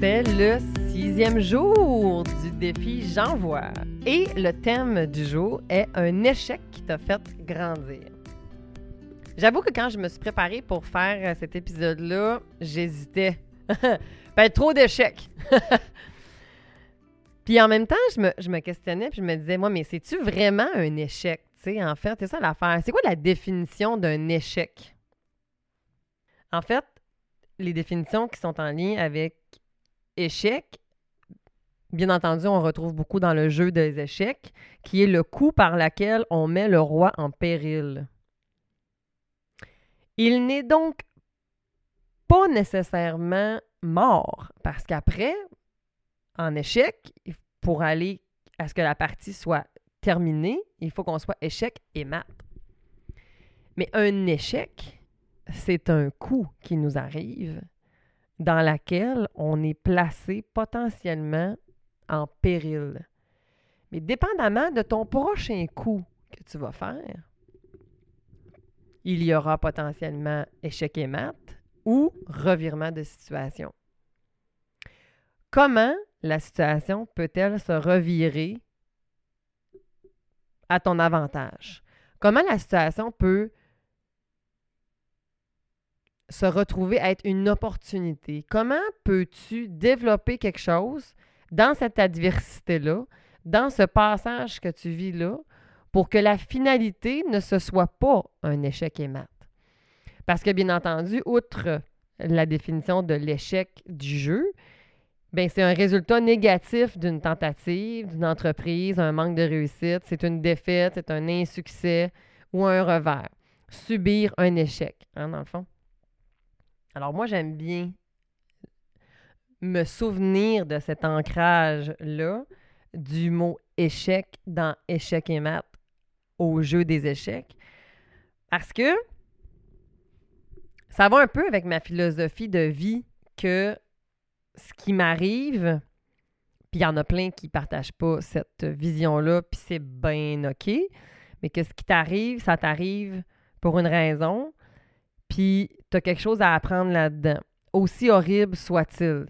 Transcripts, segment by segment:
C'est le sixième jour du défi J'envoie. Et le thème du jour est un échec qui t'a fait grandir. J'avoue que quand je me suis préparée pour faire cet épisode-là, j'hésitais. ben, trop d'échecs. puis en même temps, je me, je me questionnais puis je me disais, moi, mais c'est-tu vraiment un échec? Sais, en fait, c'est ça l'affaire. C'est quoi la définition d'un échec? En fait, les définitions qui sont en lien avec échec, bien entendu, on retrouve beaucoup dans le jeu des échecs, qui est le coup par lequel on met le roi en péril. Il n'est donc pas nécessairement mort, parce qu'après, en échec, pour aller à ce que la partie soit terminée, il faut qu'on soit échec et mat. Mais un échec, c'est un coup qui nous arrive dans laquelle on est placé potentiellement en péril. Mais dépendamment de ton prochain coup que tu vas faire, il y aura potentiellement échec et mat ou revirement de situation. Comment la situation peut-elle se revirer à ton avantage? Comment la situation peut se retrouver à être une opportunité? Comment peux-tu développer quelque chose dans cette adversité-là, dans ce passage que tu vis là, pour que la finalité ne se soit pas un échec et? Parce que, bien entendu, outre la définition de l'échec du jeu, ben c'est un résultat négatif d'une tentative, d'une entreprise, un manque de réussite, c'est une défaite, c'est un insuccès ou un revers. Subir un échec, hein, dans le fond. Alors moi, j'aime bien me souvenir de cet ancrage-là du mot échec dans échec et maths au jeu des échecs. Parce que ça va un peu avec ma philosophie de vie que ce qui m'arrive, puis il y en a plein qui ne partagent pas cette vision-là, puis c'est bien OK, mais que ce qui t'arrive, ça t'arrive pour une raison, puis tu as quelque chose à apprendre là-dedans, aussi horrible soit-il.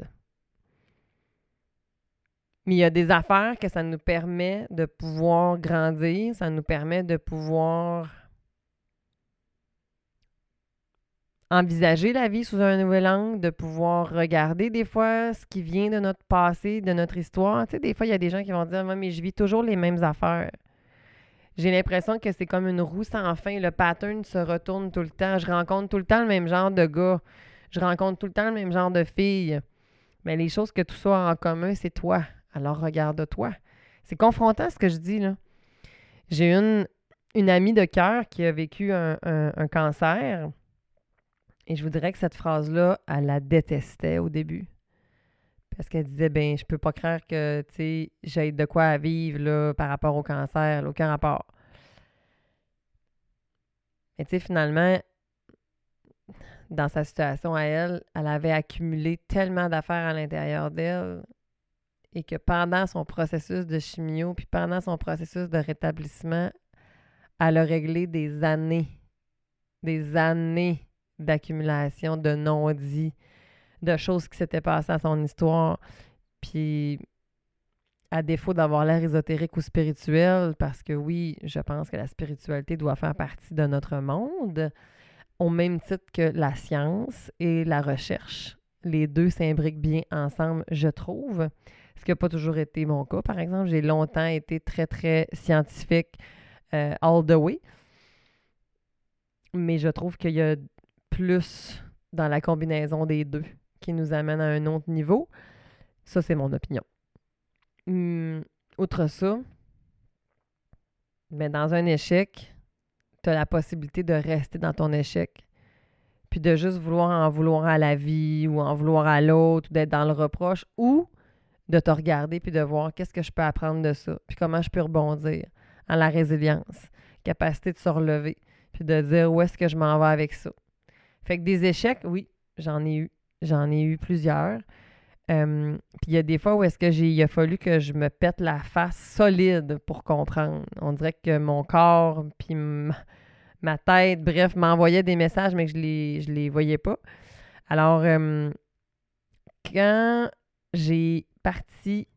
Mais il y a des affaires que ça nous permet de pouvoir grandir, ça nous permet de pouvoir envisager la vie sous un nouvel angle, de pouvoir regarder des fois ce qui vient de notre passé, de notre histoire. Tu sais, des fois, il y a des gens qui vont dire mais je vis toujours les mêmes affaires. J'ai l'impression que c'est comme une roue sans fin. Le pattern se retourne tout le temps. Je rencontre tout le temps le même genre de gars. Je rencontre tout le temps le même genre de filles. Mais les choses que tout ça a en commun, c'est toi. Alors regarde-toi. C'est confrontant ce que je dis là. J'ai une, une amie de cœur qui a vécu un, cancer. Et je vous dirais que cette phrase-là, elle la détestait au début. Parce qu'elle disait, ben, je peux pas croire que, tu sais, j'ai de quoi vivre, là, par rapport au cancer, aucun rapport. Mais tu sais, finalement, dans sa situation à elle, elle avait accumulé tellement d'affaires à l'intérieur d'elle et que pendant son processus de chimio, puis pendant son processus de rétablissement, elle a réglé des années, des années d'accumulation de non-dits, de choses qui s'étaient passées à son histoire. Puis, à défaut d'avoir l'air ésotérique ou spirituel, parce que oui, je pense que la spiritualité doit faire partie de notre monde, au même titre que la science et la recherche. Les deux s'imbriquent bien ensemble, je trouve. Ce qui n'a pas toujours été mon cas, par exemple. J'ai longtemps été très, très scientifique euh, all the way. Mais je trouve qu'il y a plus dans la combinaison des deux qui nous amène à un autre niveau. Ça, c'est mon opinion. Hum, outre ça, mais dans un échec, tu as la possibilité de rester dans ton échec. Puis de juste vouloir en vouloir à la vie ou en vouloir à l'autre ou d'être dans le reproche ou de te regarder puis de voir qu'est-ce que je peux apprendre de ça puis comment je peux rebondir en la résilience, capacité de se relever puis de dire où est-ce que je m'en vais avec ça. Fait que des échecs, oui, j'en ai eu. J'en ai eu plusieurs. puis il y a des fois où est-ce que j'ai il a fallu que je me pète la face solide pour comprendre. On dirait que mon corps puis ma tête, bref, m'envoyait des messages mais que je les je les voyais pas. Alors quand j'ai parti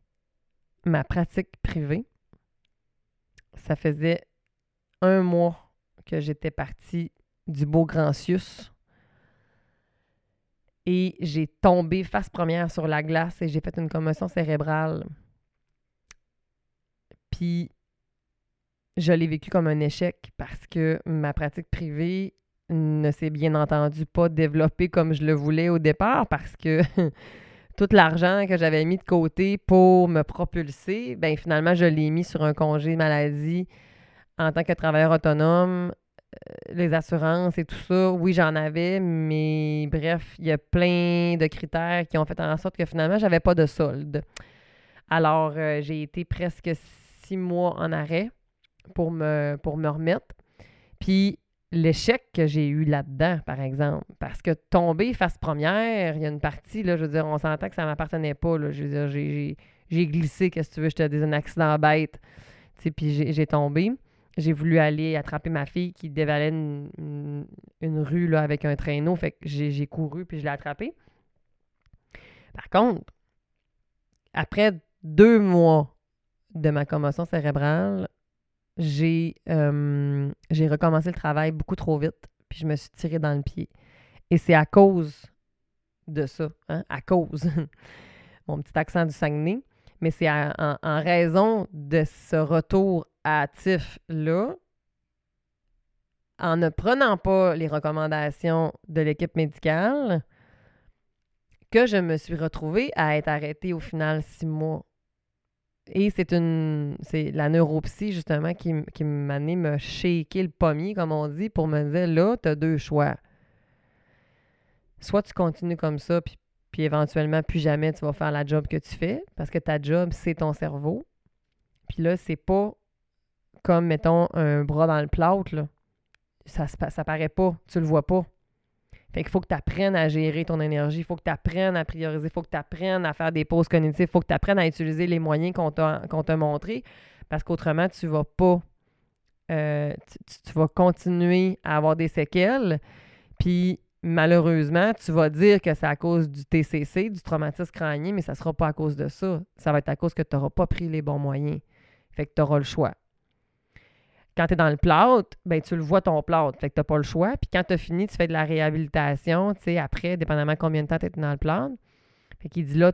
ma pratique privée. Ça faisait un mois que j'étais partie du beau Grand Sius. Et j'ai tombé face première sur la glace et j'ai fait une commotion cérébrale. Puis je l'ai vécu comme un échec parce que ma pratique privée ne s'est bien entendu pas développée comme je le voulais au départ parce que tout l'argent que j'avais mis de côté pour me propulser, ben finalement, je l'ai mis sur un congé maladie en tant que travailleur autonome. Euh, les assurances et tout ça, oui, j'en avais, mais bref, il y a plein de critères qui ont fait en sorte que finalement, j'avais pas de solde. Alors, euh, j'ai été presque six mois en arrêt pour me, pour me remettre. Puis, l'échec que j'ai eu là-dedans, par exemple. Parce que tomber face première, il y a une partie, là, je veux dire, on s'entend que ça ne m'appartenait pas. Là, je veux dire, j'ai glissé, qu'est-ce que tu veux, j'étais dans un accident bête. Puis j'ai tombé. J'ai voulu aller attraper ma fille qui dévalait une, rue là, avec un traîneau. Fait que j'ai couru puis je l'ai attrapée. Par contre, après deux mois de ma commotion cérébrale, euh, j'ai recommencé le travail beaucoup trop vite, puis je me suis tirée dans le pied. Et c'est à cause de ça, hein, à cause, mon petit accent du Saguenay, mais c'est en, raison de ce retour hâtif-là, en ne prenant pas les recommandations de l'équipe médicale, que je me suis retrouvée à être arrêtée au final six mois et c'est une c'est la neuropsie, justement, qui, qui m'a amené me shaker le pommier, comme on dit, pour me dire là, tu as deux choix. Soit tu continues comme ça, puis, puis éventuellement, plus jamais tu vas faire la job que tu fais, parce que ta job, c'est ton cerveau. Puis là, c'est pas comme, mettons, un bras dans le plâtre. Ça, ça paraît pas, tu le vois pas. Fait qu'il faut que tu apprennes à gérer ton énergie, il faut que tu apprennes à prioriser, il faut que tu apprennes à faire des pauses cognitives, il faut que tu apprennes à utiliser les moyens qu'on t'a montrés parce qu'autrement, tu vas pas. Euh, tu, vas continuer à avoir des séquelles. Puis malheureusement, tu vas dire que c'est à cause du TCC, du traumatisme crânien, mais ça sera pas à cause de ça. Ça va être à cause que tu n'auras pas pris les bons moyens. Fait que tu auras le choix. Quand tu es dans le plâtre, ben, tu le vois ton plâtre, fait que tu pas le choix. Puis quand tu as fini, tu fais de la réhabilitation, tu sais, après, dépendamment combien de temps tu es dans le plâtre. Fait qu'il dit là,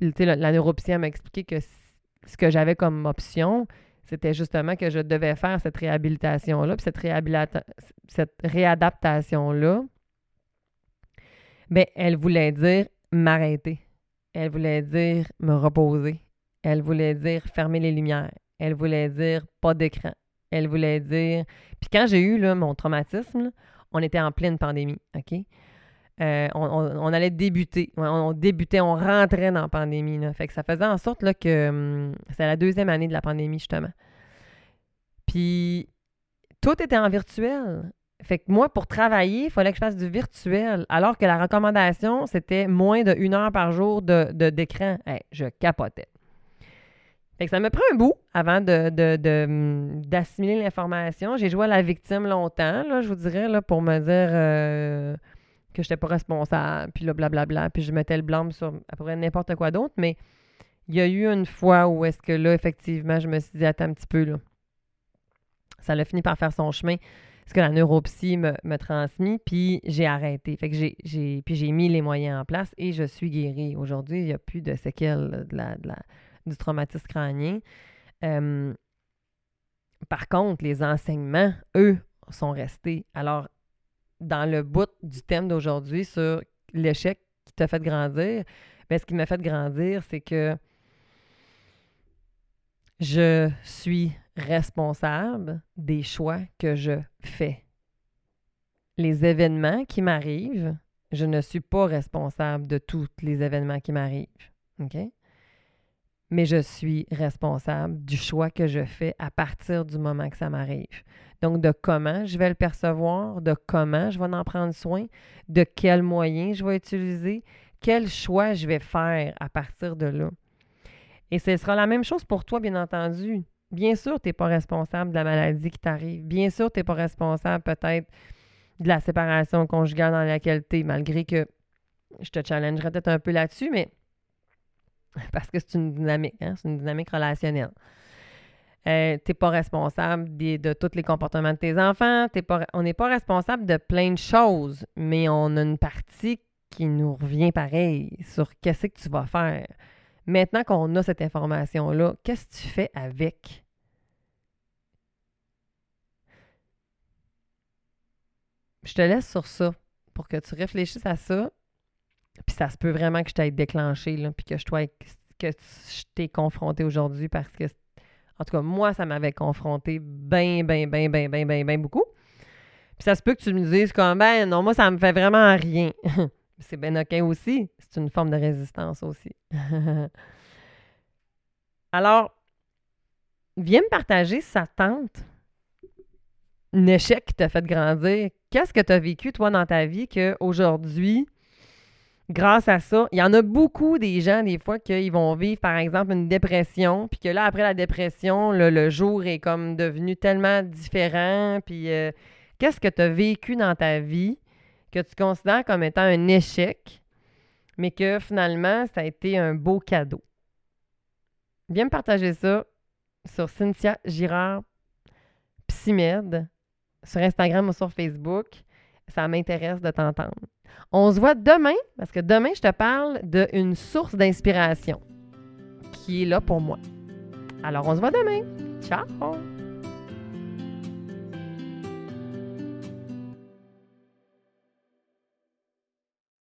la, la neuropsy m'a expliqué que ce que j'avais comme option, c'était justement que je devais faire cette réhabilitation-là. Puis cette, cette réadaptation-là, ben, elle voulait dire m'arrêter. Elle voulait dire me reposer. Elle voulait dire fermer les lumières. Elle voulait dire pas d'écran. Elle voulait dire. Puis quand j'ai eu là, mon traumatisme, on était en pleine pandémie, OK? Euh, on, allait débuter. On, débutait, on rentrait dans la pandémie. Fait que ça faisait en sorte que hum, c'est la deuxième année de la pandémie, justement. Puis tout était en virtuel. Fait que moi, pour travailler, il fallait que je fasse du virtuel. Alors que la recommandation, c'était moins de une heure par jour de, d'écran. je capotais ça me prend un bout avant de, hum, d'assimiler l'information. J'ai joué à la victime longtemps, là, je vous dirais, là, pour me dire euh, que je n'étais pas responsable, puis là, blablabla, puis je mettais le blâme sur à peu près n'importe quoi d'autre. Mais il y a eu une fois où est-ce que là, effectivement, je me suis dit, attends un petit peu, là. Ça a fini par faire son chemin, ce que la neuropsie me, me transmis, puis j'ai arrêté. Fait que j'ai, puis j'ai mis les moyens en place et je suis guérie. Aujourd'hui, il n'y a plus de séquelles de la du traumatisme crânien. Par contre, les enseignements, eux, sont restés. Alors, dans le bout du thème d'aujourd'hui sur l'échec qui t'a fait grandir, bien, ce qui m'a fait grandir, c'est que je suis responsable des choix que je fais. Les événements qui m'arrivent, je ne suis pas responsable de tous les événements qui m'arrivent. OK? Mais je suis responsable du choix que je fais à partir du moment que ça m'arrive. Donc, de comment je vais le percevoir, de comment je vais en prendre soin, de quels moyens je vais utiliser, quel choix je vais faire à partir de là. Et ce sera la même chose pour toi, bien entendu. Bien sûr, tu n'es pas responsable de la maladie qui t'arrive. Bien sûr, tu n'es pas responsable peut-être de la séparation conjugale dans laquelle tu es, malgré que je te challengerai peut-être un peu là-dessus, mais Parce que c'est une dynamique, hein? c'est une dynamique relationnelle. Euh, tu n'es pas responsable de tous les comportements de tes enfants. pas, on n'est pas responsable de plein de choses, mais on a une partie qui nous revient pareil sur qu'est-ce que tu vas faire. Maintenant qu'on a cette information-là, qu'est-ce que tu fais avec? Je te laisse sur ça pour que tu réfléchisses à ça. Puis ça se peut vraiment que je t'aille déclenché, là, puis que je, que t'ai confronté aujourd'hui parce que, en tout cas, moi, ça m'avait confronté bien, bien, bien, bien, bien, bien, bien beaucoup. Puis ça se peut que tu me dises comme, ben non, moi, ça me fait vraiment rien. c'est bien OK aussi. C'est une forme de résistance aussi. Alors, viens me partager si ça tente. Un échec qui t'a fait grandir. Qu'est-ce que tu as vécu, toi, dans ta vie, qu'aujourd'hui, grâce à ça, il y en a beaucoup des gens, des fois, qui vont vivre, par exemple, une dépression, puis que là, après la dépression, le, jour est comme devenu tellement différent. Puis, euh, qu'est-ce que tu as vécu dans ta vie que tu considères comme étant un échec, mais que finalement, ça a été un beau cadeau? Viens me partager ça sur Cynthia Girard Psymed, sur Instagram ou sur Facebook. Ça m'intéresse de t'entendre. On se voit demain, parce que demain, je te parle d'une source d'inspiration qui est là pour moi. Alors, on se voit demain. Ciao!